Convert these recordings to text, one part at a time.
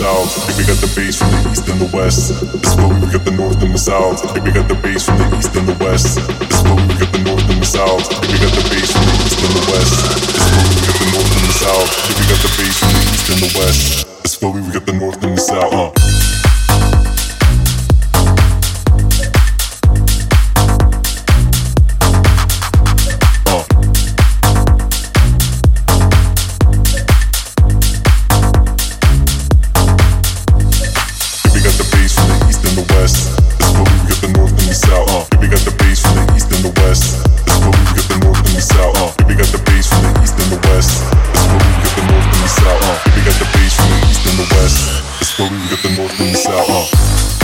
south. We got the bass from the east and the west. This way we got the north and the south. We got the bass from the east and the west. This way we got the north and the south. We got the bass from the east and the west. This way we got the north and the south. We got the bass from the east and the west story. We got the north and the south. huh? south. We got the bass from the east and the west. That's where we got the north and the south. Uh, we got the bass from the the north and the south. Uh.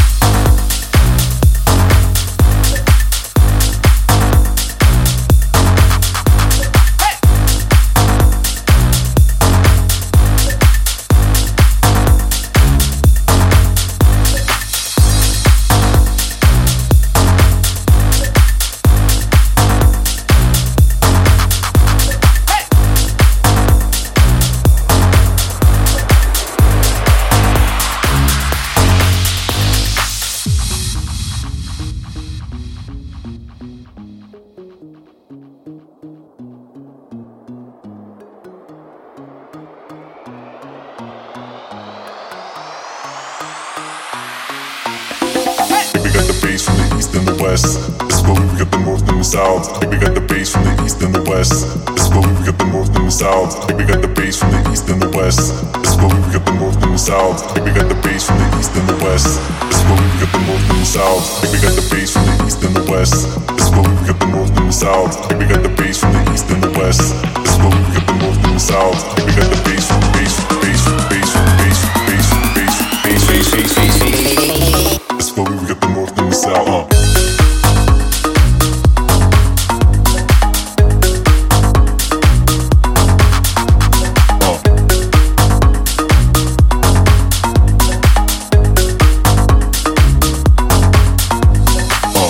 we got the bass from the east and the west. It's where we got the north and the south. I we got the bass from the east and the west. It's where we got the north and the south. I we got the bass from the east and the west. It's where we got the north and the south. I we got the bass from the east and the west. It's where we got the north and the south. I we got the bass from the east and the west. It's where we got the north and the south. I we got the bass